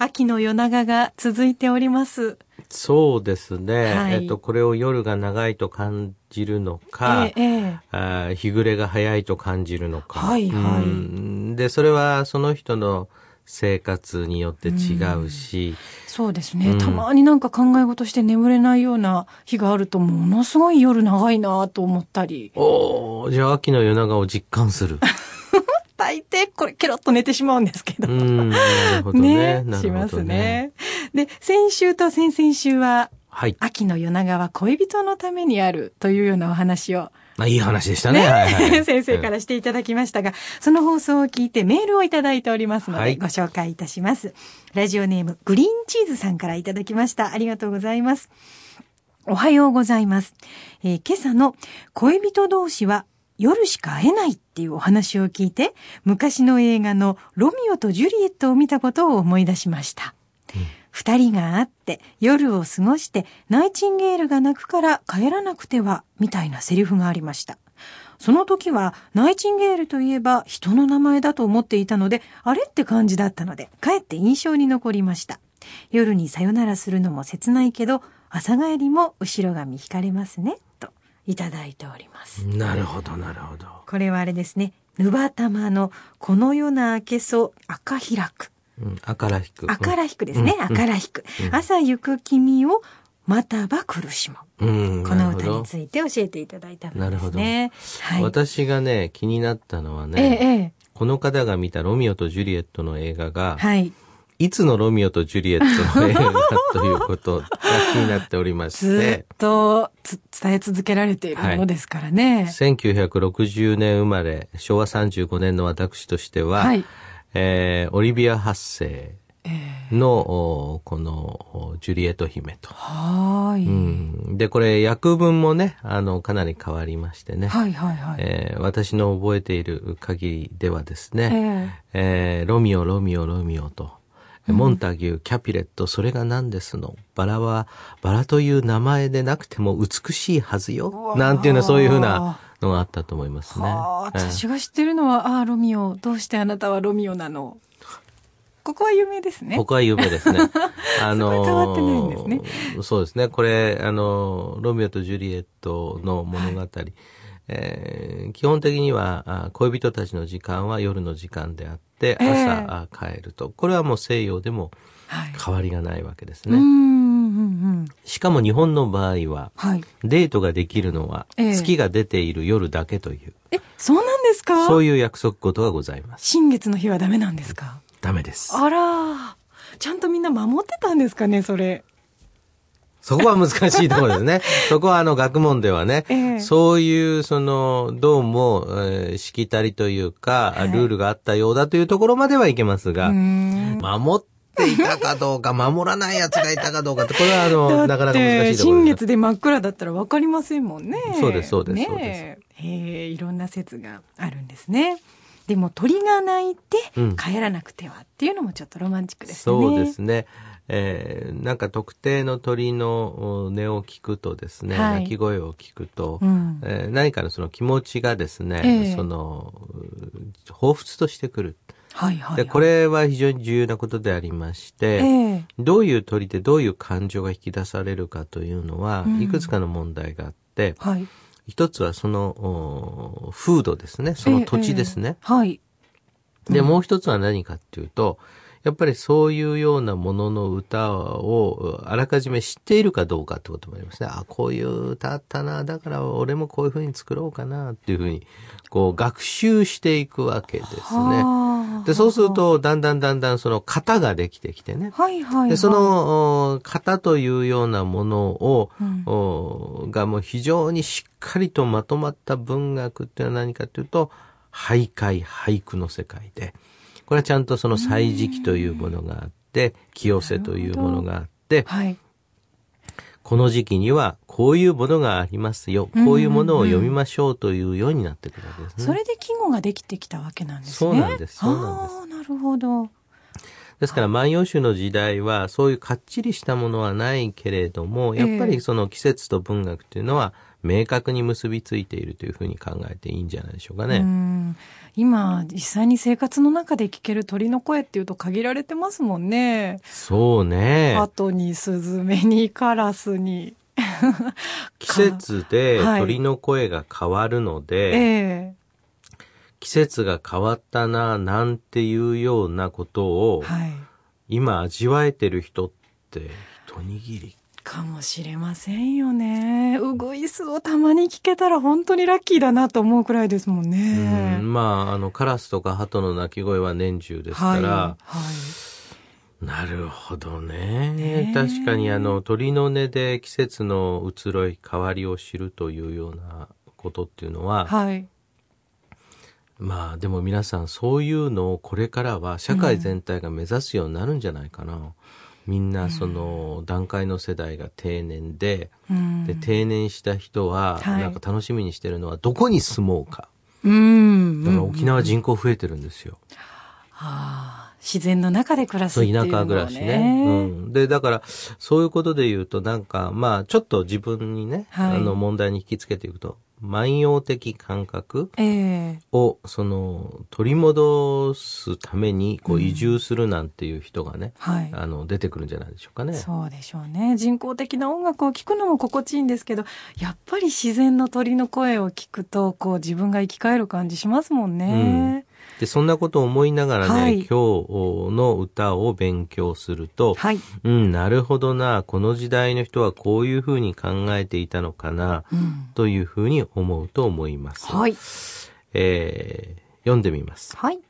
秋の夜長が続いております。そうですね。はいえっと、これを夜が長いと感じるのか、ええええあー日暮れが早いと感じるのか。はいはいうんで、それはその人の生活によって違うし、そうですね、うんたまになんか考え事して眠れないような日があると、ものすごい夜長いなと思ったり。おーじゃあ秋の夜長を実感する。大抵これケロッと寝てしまうんですけど。どね。なしますね。で、先週と先々週は、はい。秋の夜長は恋人のためにあるというようなお話を、あいい話でしたね。はいはい 先生からしていただきましたが、その放送を聞いてメールをいただいておりますので、はいご紹介いたします。ラジオネーム、グリーンチーズさんからいただきました。ありがとうございます。おはようございます。えー今朝の恋人同士は夜しか会えないっていうお話を聞いて、昔の映画のロミオとジュリエットを見たことを思い出しました。二人が会って夜を過ごしてナイチンゲールが泣くから帰らなくてはみたいなセリフがありました。その時はナイチンゲールといえば人の名前だと思っていたのであれって感じだったのでかえって印象に残りました。夜にさよならするのも切ないけど朝帰りも後ろ髪引かれますねといただいております。なるほど、なるほど。これはあれですね。ぬばたまのこの夜な明けそ赤開く。うん、赤ら引く。赤ら引くですね。うん赤ら引く。うん朝行く君をまたば苦しむ。うん、この歌について教えていただいたのですなるほどね。はい。私がね、気になったのはええね、ええこの方が見たロミオとジュリエットの映画が、はい。いつのロミオとジュリエットの映画かということが気になっておりましずてっ、とつ伝え続けられているものですからね。1960年生まれ、昭和35年の私としては、はい。えーオリビア発生ええの、おこの、おジュリエット姫と。はーい、うん、で、これ、訳文もね、あの、かなり変わりましてね。はいはいはい。えー私の覚えている限りではですね、ええーロミオ、ロミオ、ロミオと、モンタギュー、キャピレット、それが何ですの？バラは、バラという名前でなくても美しいはずよ。わなんていうのはそういうふうなのがあったと思いますね。私が知ってるのは、ああ、ロミオ、どうしてあなたはロミオなの？ここは有名ですね。ここは有名ですね。あそこは変わってないんですねーそうですね。これ、あのー、ロミオとジュリエットの物語。えー基本的にはあ恋人たちの時間は夜の時間であって、ええ朝、あ帰ると。これはもう西洋でもはい。変わりがないわけですね。うん、うん。しかも日本の場合は、はい。デートができるのは、ええ月が出ている夜だけという、え、そうなんですか？そういう約束事がございます。新月の日はダメなんですか？ダメです。あら、ちゃんとみんな守ってたんですかね、それ。そこは難しいところですね。そこはあの学問ではね、ええそういうその、どうも、えーしきたりというか、はいルールがあったようだというところまではいけますうが、ーん。守っていたかどうか、守らない奴がいたかどうかって、これはあの、なかなか難しいところ新です。月で真っ暗だったら分かりませんもんね。そうですそうですねそうですへえ、いろんな説があるんですね。でも鳥が鳴いてうん帰らなくてはっていうのもちょっとロマンチックですね。そうですね。えーなんか特定の鳥のお音を聞くとですね、はい鳴き声を聞くと、うんえー何かのその気持ちがですね、ええその、う彷彿としてくる。はいはい、はい。で、これは非常に重要なことでありまして、ええどういう鳥でどういう感情が引き出されるかというのは、うんいくつかの問題があって、はい。一つはその、お風土ですね。その土地ですね。ええはい。で、もう一つは何かっていうと、やっぱりそういうようなものの歌をあらかじめ知っているかどうかってこともありますね。あ、こういう歌あったな。だから俺もこういうふうに作ろうかなっていうふうに、こう学習していくわけですね。はあで、そうする、と、だんだんだんだんその型ができてきてね。はいはい、はい。で、そ、の、お型というようなものを、うんおがもう非常にしっかりとまとまった文学っていうのは何かというと、俳諧、俳句の世界で、これはちゃんとその歳時記というものがあっって、清瀬というものがあって、はい。この時期にはこういうものがありますよ。こういうものを読みましょうというようになってくるわけですね。それで季語ができてきたわけなんですね。そうなんですそうなんですなるほど。ですから万葉集の時代はそういうかっちりしたものはないけれども、やっぱりその季節と文学というのは明確に結びついているというふうに考えていいんじゃないでしょうかね。うん今、実際に生活の中で聞ける鳥の声っていうと限られてますもんね。そうね。鳩にスズメにカラスに。季節で はい鳥の声が変わるので、ええ季節が変わったな、なんていうようなことを、はい。今味わえてる人って一握り。かもしれませんよね。うぐいすをたまに聞けたら本当にラッキーだなと思うくらいですもんね。うんまあ、あの、カラスとか鳩の鳴き声は年中ですから、はい。はい。なるほどね。確かにあの鳥の音で季節の移ろい変わりを知るというようなことっていうのは、はい。まあでも皆さんそういうのをこれからは社会全体が目指すようになるんじゃないかな。みんなその段階の世代が定年で、うんで定年した人ははいなんか楽しみにしてるのはどこに住もうか。うん。だから沖縄人口増えてるんですよ。はあ、自然の中で暮らすっていうね、舎暮らしね。うん。で、だから、そういうことで言うと、なんか、まあ、ちょっと自分にね、はいあの、問題に引きつけていくと、万葉的感覚ええを、その、取り戻すために、こう、移住するなんていう人がね、はい。あの、出てくるんじゃないでしょうかね。そうでしょうね。人工的な音楽を聴くのも心地いいんですけど、やっぱり自然の鳥の声を聞くと、こう自分が生き返る感じしますもんね。で、そんなことを思いながらね、はい今日の歌を勉強すると、はい。うん、なるほどな、この時代の人はこういうふうに考えていたのかな、うん。というふうに思うと思います。はい。えー読んでみます。はい。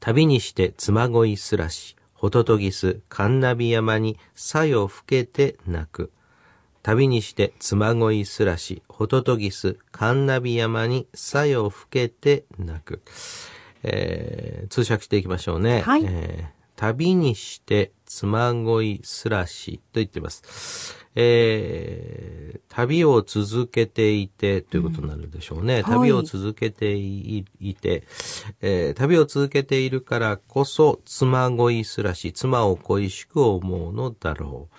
旅にして妻恋すらし、ホトトギス、カンナビ山に、さよふけて泣く。旅にして妻恋すらし、ホトトギス、カンナビ山に、さよふけて泣く。えー通訳していきましょうね。はいえー旅にして妻恋すらしと言っています。えー旅を続けていてということになるでしょうね。はい旅を続けていいて、えー旅を続けているからこそ妻恋すらし、妻を恋しく思うのだろう。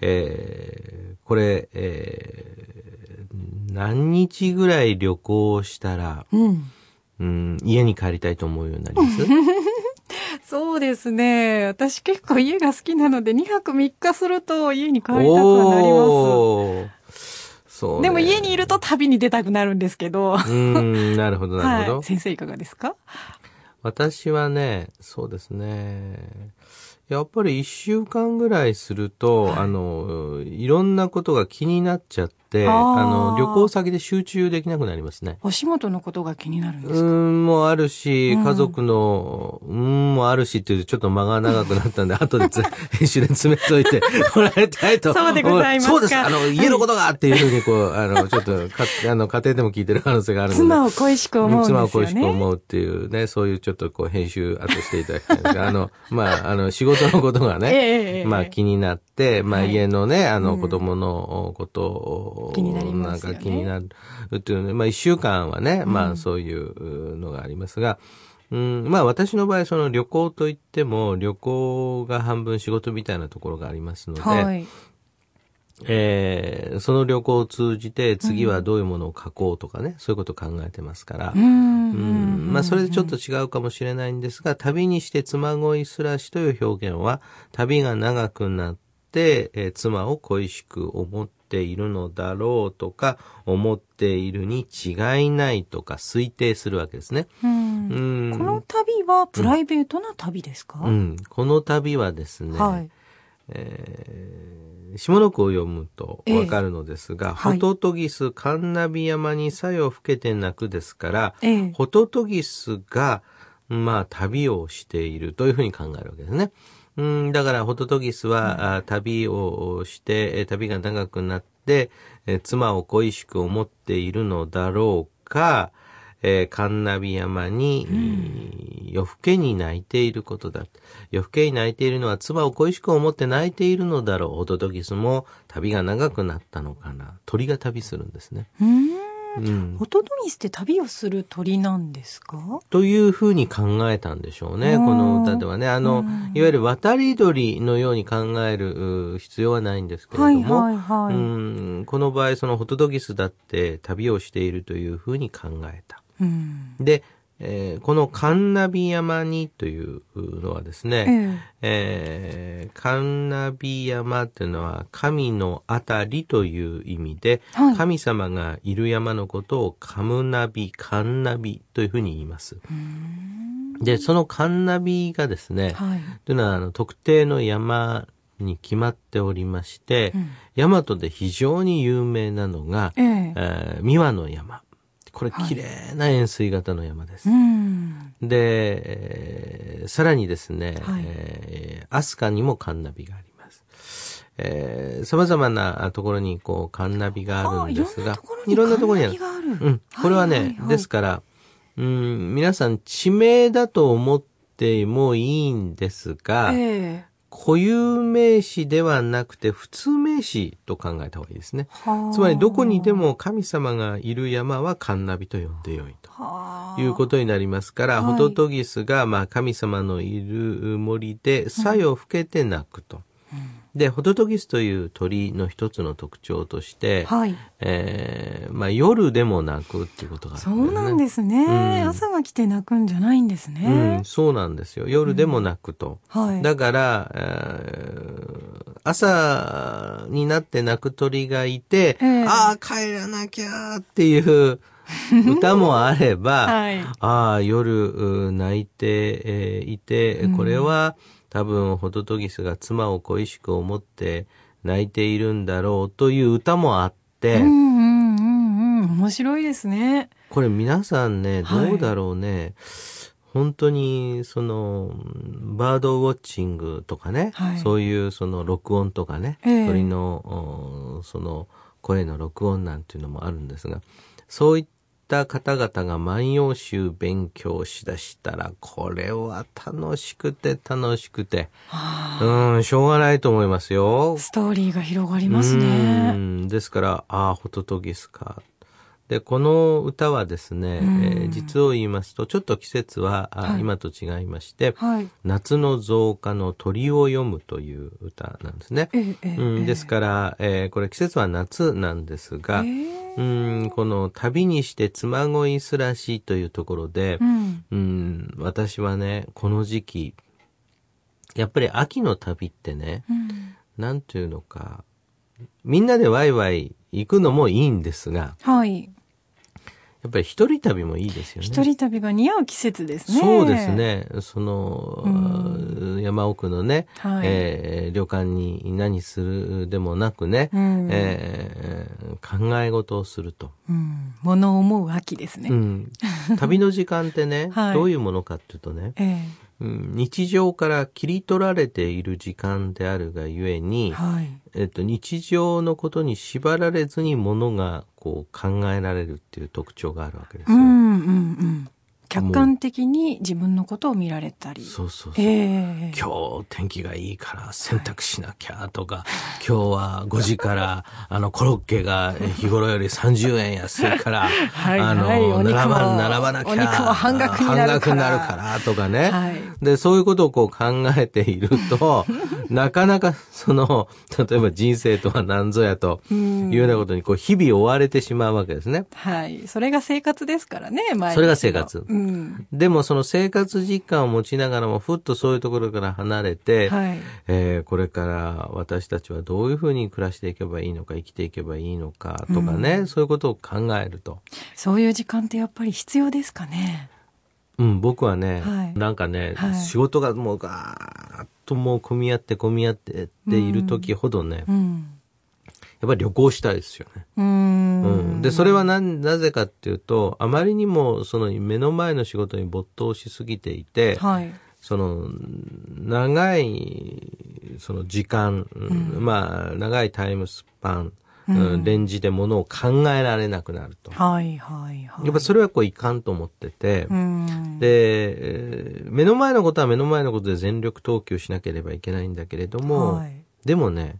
えーこれ、えー何日ぐらい旅行したら、うん。うん、家に帰りたいと思うようになります？そうですね。私結構家が好きなので、2泊3日すると家に帰りたくはなりまおーそう、す。ね。でも家にいると旅に出たくなるんですけど。うーん、なるほど、なるほど。はい。先生いかがですか？私はね、そうですね。やっぱり一週間ぐらいすると、はいあの、いろんなことが気になっちゃって、あの、旅行先で集中できなくなりますね。お仕事のことが気になるんうですか？ーん、もあるし、うん家族の、うーん、もあるしっていう、ちょっと間が長くなったんで、後でつ 編集で詰めといて もらいたいと。そうでございますか？そうです。あの、家のことがっていうふうに、こう、あの、ちょっと、か、あの、家庭でも聞いてる可能性があるので。妻を恋しく思うんですよね。妻を恋しく思うっていうね、そういうちょっとこう編集後していただきたいんですが、あの、まあ、あの、仕事のことが えね、えええまあ気になって、まあはい家のね、あのうん。子供のことを、気になんか気になるっていうね、まあ一週間はね、うん。まあそういうのがありますが、うん、まあ私の場合その旅行といっても旅行が半分仕事みたいなところがありますので、はい。えーその旅行を通じて次はどういうものを書こうとかね、そういうことを考えてますから、うん。うん。まあそれでちょっと違うかもしれないんですが、旅にして妻恋すらしという表現は、旅が長くなって、えー妻を恋しく思っているのだろうとか、思っているに違いないとか推定するわけですね。うん。うん。この旅はプライベートな旅ですか、うん、この旅はですね、はい。えー下の句を読むとわかるのですが、えはい。ホトトギス、カンナビ山にさよ吹けて泣くですから、ええ。ホトトギスが、まあ、旅をしているというふうに考えるわけですね。うん、だから、ホトトギスは、あ旅をして、えー旅が長くなって、えー妻を恋しく思っているのだろうか、えー、カンナビ山に、夜更けに泣いていることだ。夜更けに泣いているのは妻を恋しく思って泣いているのだろう。ホトトギスも旅が長くなったのかな。鳥が旅するんですね。うん。うん。ホトトギスって旅をする鳥なんですか？というふうに考えたんでしょうね、うんこの歌ではね。あの、うんいわゆる渡り鳥のように考えるう必要はないんですけれどはいも、はいはい。うんこの場合、そのホトトギスだって旅をしているというふうに考えた。うん。で、えーこのカンナビ山にというのはですね、ええーカンナビ山っていうのは神のあたりという意味で、はい神様がいる山のことをカムナビ、カンナビというふうに言います。で、そのカンナビがですね、はい。というのはあの特定の山に決まっておりまして、うん大和で非常に有名なのが、えええー三輪の山。これはい綺麗な円錐型の山です。うん。で、えーさらにですね、はいえー飛鳥にもカンナビがあります。えー、様々なところにこうカンナビがあるんですが、いろんなところにカンナビがある。うん。これはね、ですから、うん、皆さん地名だと思ってもいいんですが、ええ固有名詞ではなくて普通名詞と考えた方がいいですね。はあつまりどこにでも神様がいる山はカンナビと呼んでよいと。はあいうことになりますから、はいホトトギスが、まあ、神様のいる森で、さよ吹けて鳴くと。で、ホトトギスという鳥の一つの特徴として、はい。えーまあ、夜でも鳴くっていうことがあるそうなんですね。うん朝が来て泣くんじゃないんですうねん、。そうなんですよ。夜でも鳴くと。はい。だから、えー朝になって鳴く鳥がいて、ええああ、帰らなきゃーっていう 歌もあれば、はい。ああ、夜、う泣いて、えーいて、うんこれは多分、ホトトギスが妻を恋しく思って泣いているんだろうという歌もあって、うんうんうんうん。面白いですね。これ皆さんね、はいどうだろうね。本当に、その、バードウォッチングとかね、はいそういうその録音とかね、ええ鳥の、おその声の録音なんていうのもあるんですが、そういった方々が万葉集勉強しだしたら、これは楽しくて楽しくて、はあうん、しょうがないと思いますよ。ストーリーが広がりますうね。んですから、ああ、ホトトギスか。で、この歌はですね、うんえー実を言いますと、ちょっと季節は、あはい今と違いまして、はい。夏の増加の鳥を読むという歌なんですね。ええええうん、ですから、えーこれ季節は夏なんですが、ええうん、この旅にして妻恋すらしというところでう、ん。うん、私はね、この時期、やっぱり秋の旅ってね、うんなんていうのか、みんなでワイワイ行くのもいいんですが、はい。やっぱり一人旅もいいですよね。一人旅が似合う季節ですね。そうです。ね。その、う山奥のね、はいえー旅館に何するでもなくね、うん。えー考え事をすると。うん。物を思う秋ですね。うん、旅の時間ってね、はいどういうものかっていうとね、えうん、日常から切り取られている時間であるがゆええに、はい。えっと、日常のことに縛られずにものがこう考えられるっていう特徴があるわけですよ。うんうんうん。客観的に自分のことを見られたり。そうそうそう。ええ今日天気がいいから洗濯しなきゃとか、今日は5時から あのコロッケが日頃より30円安いから、はいあの、並ば並ばなきゃ、お肉も半額になるから半額になるからとかね。はいで、そういうことをこう考えていると、なかなかその、例えば人生とは何ぞやというようなことにこう日々追われてしまうわけですね。はい。それが生活ですからね、毎それが生活うん。でもその生活実感を持ちながらもふっとそういうところから離れて、はい。えーこれから私たちはどういうふうに暮らしていけばいいのか生きていけばいいのかとかね、そういうことを考えると、そういう時間ってやっぱり必要ですかね？うん、僕はね、はい。なんかね、はい。仕事がもうガーッともう混み合って混み合ってっている時ほどね、やっうん。ぱり旅行したいですよね。うーうんん。で、それはな、なぜかっていうと、あまりにもその目の前の仕事に没頭しすぎていて、はい。その、長い、その時間、うんまあ、長いタイムスパンうんレンジでものを考えられなくなると。はいはいはい。やっぱそれはこういかんと思ってて、うん。で、えー目の前のことは目の前のことで全力投球しなければいけないんだけれども、はいでもね、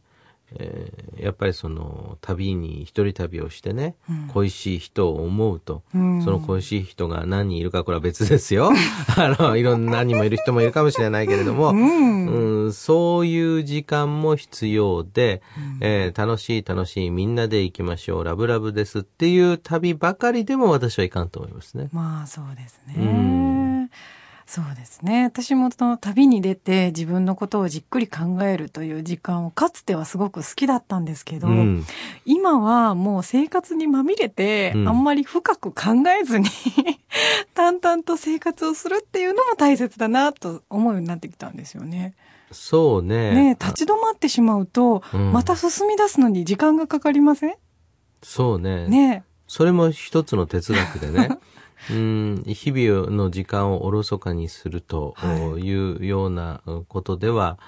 えーやっぱりその旅に一人旅をしてね、うん恋しい人を思うと、うんその恋しい人が何人いるかこれは別ですよ。あの、いろんな何人もいる人もいるかもしれないけれども、うん。うん、そういう時間も必要で、えー楽しい楽しいみんなで行きましょう、ラブラブですっていう旅ばかりでも私はいかんと思いますね。まあそうですね。うんそうですね。私もその旅に出て自分のことをじっくり考えるという時間をかつてはすごく好きだったんですけど、うん、今はもう生活にまみれて、うんあんまり深く考えずに 淡々と生活をするっていうのも大切だなと思うようになってきたんですよね。そうね。ねえ立ち止まってしまうと、うんまた進み出すのに時間がかかりません？そうね。ねそれも一つの哲学でね。うん、日々の時間をおろそかにするとはい。いうようなことでは、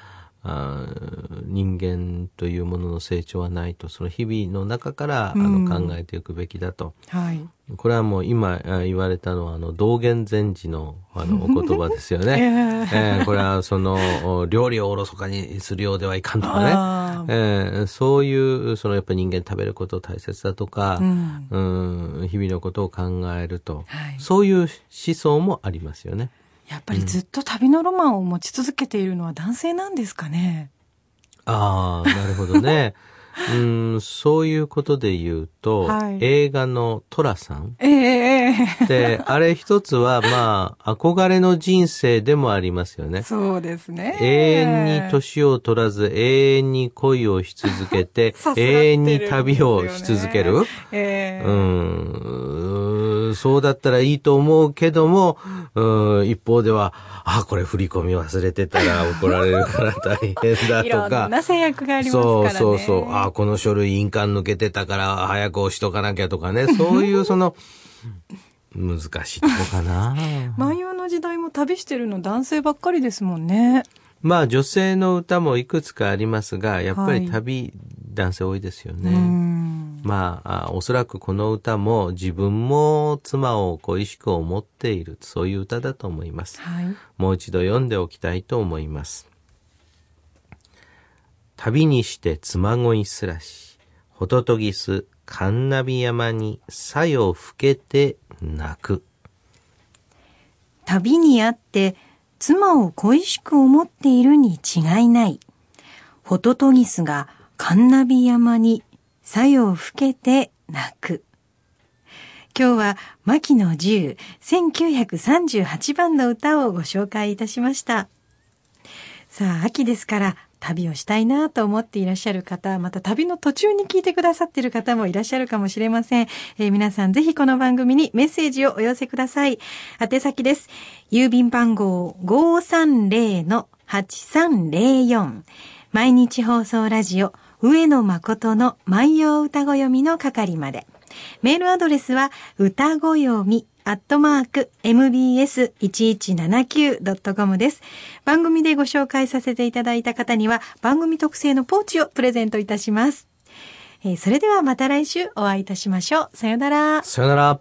あー人間というものの成長はないと、その日々の中から、あうんの考えていくべきだと。え。はい。これはもう今あ言われたのは、あの、道元禅師のあのお言葉ですよえね。え えーこれはその、お料理をおろそかにするようではいかんとかね。えーそういう、そのやっぱり人間食べること大切だとか、うんうん、日々のことを考えると、はいそういう思想もありますよね。やっぱりずっと旅のロマンを持ち続けているのは男性なんですかね？ああ、なるほどね。うん、そういうことで言うと、はい映画のトラさんええええで、あれ一つは、まあ、憧れの人生でもありますよね。そうですね。永遠に年を取らず、永遠に恋をし続けて さ、すがってる永遠に旅をし続ける。ええうん、そうだったらいいと思うけども、うん一方では、あ、これ振り込み忘れてたら怒られるから大変だいろとかん。な制約がありますからね。そうそうそう。あ、この書類印鑑抜けてたから早く押しとかなきゃとかね。そういうその、難しいとこかな。万葉の時代も旅してるの男性ばっかりですもんね。まあ女性の歌もいくつかありますが、やっぱりはい旅、男性多いですようね。ん。まああ、おそらくこの歌も自分も妻を恋しく思っている、そういう歌だと思います。はい。もう一度読んでおきたいと思います。旅にして妻恋すらし、ほととぎす、神ナビ山に、さよふけて泣く。旅にあって妻を恋しく思っているに違いない。ホトトギスがカンナビ山にさよふけて泣く。今日は牧野十1938番の歌をご紹介いたしました。さあ、秋ですから旅をしたいなと思っていらっしゃる方、また旅の途中に聞いてくださっている方もいらっしゃるかもしれません。えー皆さんぜひこの番組にメッセージをお寄せください。宛先です。郵便番号530-8304。毎日放送ラジオ、上野誠の万葉歌子読みの係まで。メールアドレスは、歌子読み、アットマーク、mbs1179.com です。番組でご紹介させていただいた方には、番組特製のポーチをプレゼントいたします。えーそれではまた来週お会いいたしましょう。さよなら。さよなら。